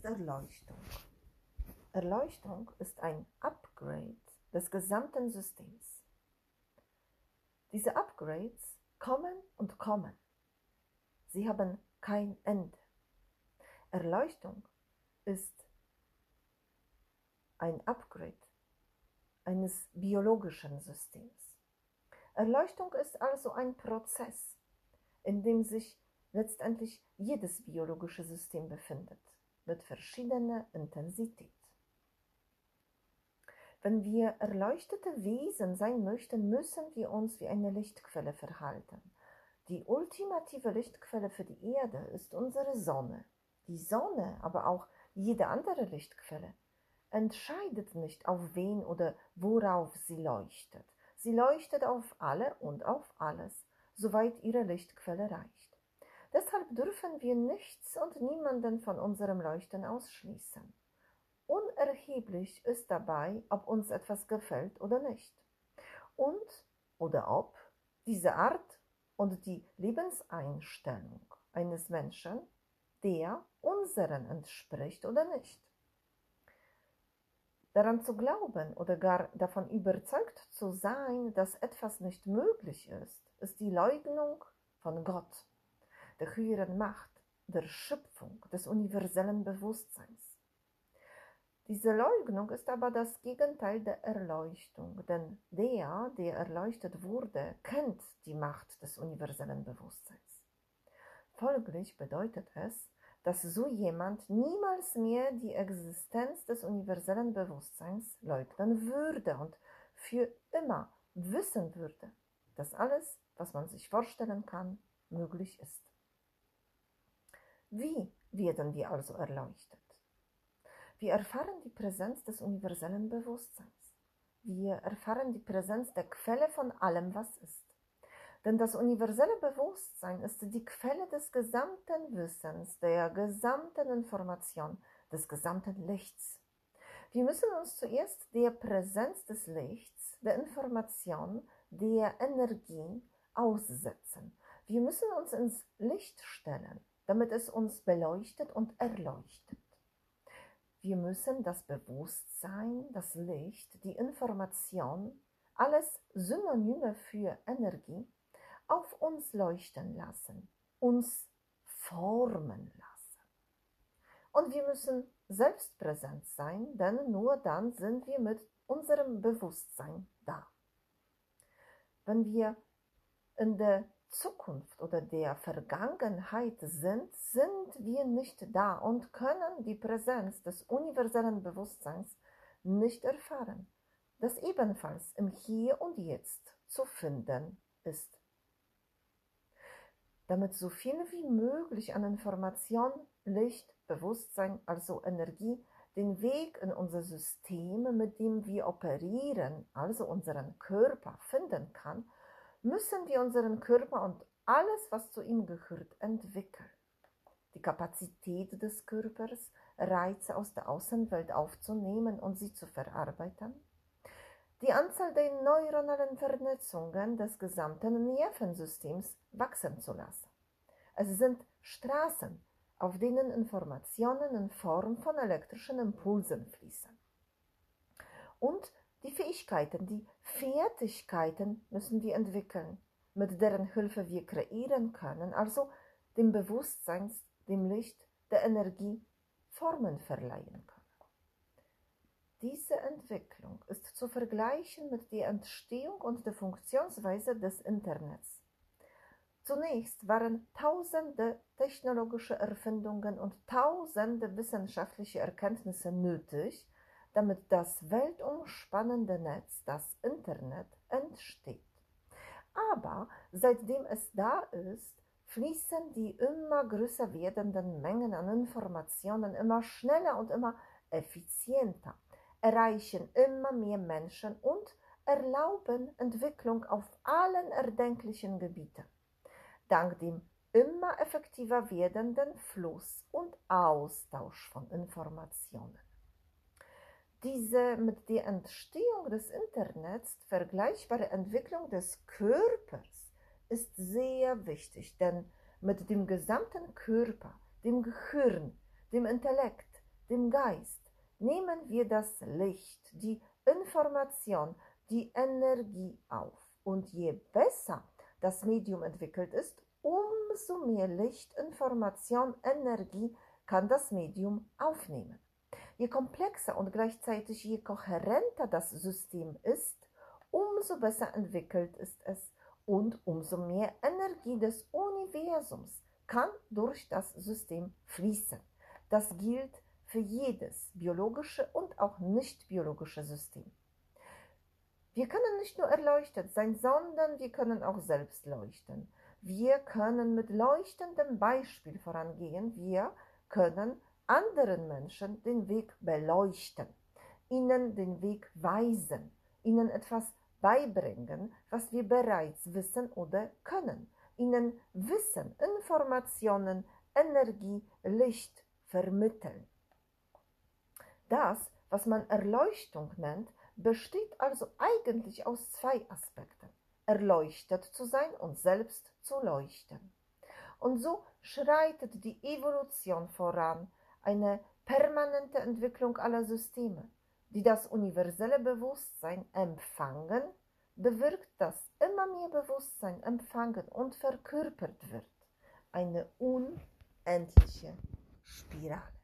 ist Erleuchtung? Erleuchtung ist ein Upgrade des gesamten Systems. Diese Upgrades kommen und kommen. Sie haben kein Ende. Erleuchtung ist ein Upgrade eines biologischen Systems. Erleuchtung ist also ein Prozess, in dem sich letztendlich jedes biologische System befindet, mit verschiedener Intensität. Wenn wir erleuchtete Wesen sein möchten, müssen wir uns wie eine Lichtquelle verhalten. Die ultimative Lichtquelle für die Erde ist unsere Sonne. Die Sonne, aber auch jede andere Lichtquelle, entscheidet nicht, auf wen oder worauf sie leuchtet. Sie leuchtet auf alle und auf alles, soweit ihre Lichtquelle reicht. Deshalb dürfen wir nichts und niemanden von unserem Leuchten ausschließen. Unerheblich ist dabei, ob uns etwas gefällt oder nicht. Und oder ob diese Art und die Lebenseinstellung eines Menschen der unseren entspricht oder nicht. Daran zu glauben oder gar davon überzeugt zu sein, dass etwas nicht möglich ist, ist die Leugnung von Gott, der höheren Macht, der Schöpfung, des universellen Bewusstseins. Diese Leugnung ist aber das Gegenteil der Erleuchtung, denn der, der erleuchtet wurde, kennt die Macht des universellen Bewusstseins. Folglich bedeutet es, dass so jemand niemals mehr die Existenz des universellen Bewusstseins leugnen würde und für immer wissen würde, dass alles, was man sich vorstellen kann, möglich ist. Wie werden wir also erleuchtet? Wir erfahren die Präsenz des universellen Bewusstseins. Wir erfahren die Präsenz der Quelle von allem, was ist. Denn das universelle Bewusstsein ist die Quelle des gesamten Wissens, der gesamten Information, des gesamten Lichts. Wir müssen uns zuerst der Präsenz des Lichts, der Information, der Energie aussetzen. Wir müssen uns ins Licht stellen, damit es uns beleuchtet und erleuchtet. Wir müssen das Bewusstsein, das Licht, die Information, alles Synonyme für Energie, auf uns leuchten lassen, uns formen lassen. Und wir müssen selbst präsent sein, denn nur dann sind wir mit unserem Bewusstsein da. Wenn wir in der Zukunft oder der Vergangenheit sind, sind wir nicht da und können die Präsenz des universellen Bewusstseins nicht erfahren, das ebenfalls im Hier und Jetzt zu finden ist. Damit so viel wie möglich an Information, Licht, Bewusstsein, also Energie, den Weg in unser System, mit dem wir operieren, also unseren Körper, finden kann, müssen wir unseren Körper und alles, was zu ihm gehört, entwickeln. Die Kapazität des Körpers, Reize aus der Außenwelt aufzunehmen und sie zu verarbeiten, die Anzahl der neuronalen Vernetzungen des gesamten Nervensystems wachsen zu lassen. Es sind Straßen, auf denen Informationen in Form von elektrischen Impulsen fließen. Und die Fähigkeiten, die Fertigkeiten müssen wir entwickeln, mit deren Hilfe wir kreieren können, also dem Bewusstsein, dem Licht, der Energie Formen verleihen können. Diese Entwicklung ist zu vergleichen mit der Entstehung und der Funktionsweise des Internets. Zunächst waren tausende technologische Erfindungen und tausende wissenschaftliche Erkenntnisse nötig, damit das weltumspannende Netz, das Internet, entsteht. Aber seitdem es da ist, fließen die immer größer werdenden Mengen an Informationen immer schneller und immer effizienter erreichen immer mehr Menschen und erlauben Entwicklung auf allen erdenklichen Gebieten. Dank dem immer effektiver werdenden Fluss und Austausch von Informationen. Diese mit der Entstehung des Internets vergleichbare Entwicklung des Körpers ist sehr wichtig, denn mit dem gesamten Körper, dem Gehirn, dem Intellekt, dem Geist, nehmen wir das Licht, die Information, die Energie auf. Und je besser das Medium entwickelt ist, umso mehr Licht, Information, Energie kann das Medium aufnehmen. Je komplexer und gleichzeitig je kohärenter das System ist, umso besser entwickelt ist es und umso mehr Energie des Universums kann durch das System fließen. Das gilt für jedes biologische und auch nicht biologische System. Wir können nicht nur erleuchtet sein, sondern wir können auch selbst leuchten. Wir können mit leuchtendem Beispiel vorangehen. Wir können anderen Menschen den Weg beleuchten, ihnen den Weg weisen, ihnen etwas beibringen, was wir bereits wissen oder können, ihnen Wissen, Informationen, Energie, Licht vermitteln. Das, was man Erleuchtung nennt, besteht also eigentlich aus zwei Aspekten. Erleuchtet zu sein und selbst zu leuchten. Und so schreitet die Evolution voran, eine permanente Entwicklung aller Systeme, die das universelle Bewusstsein empfangen, bewirkt, dass immer mehr Bewusstsein empfangen und verkörpert wird. Eine unendliche Spirale.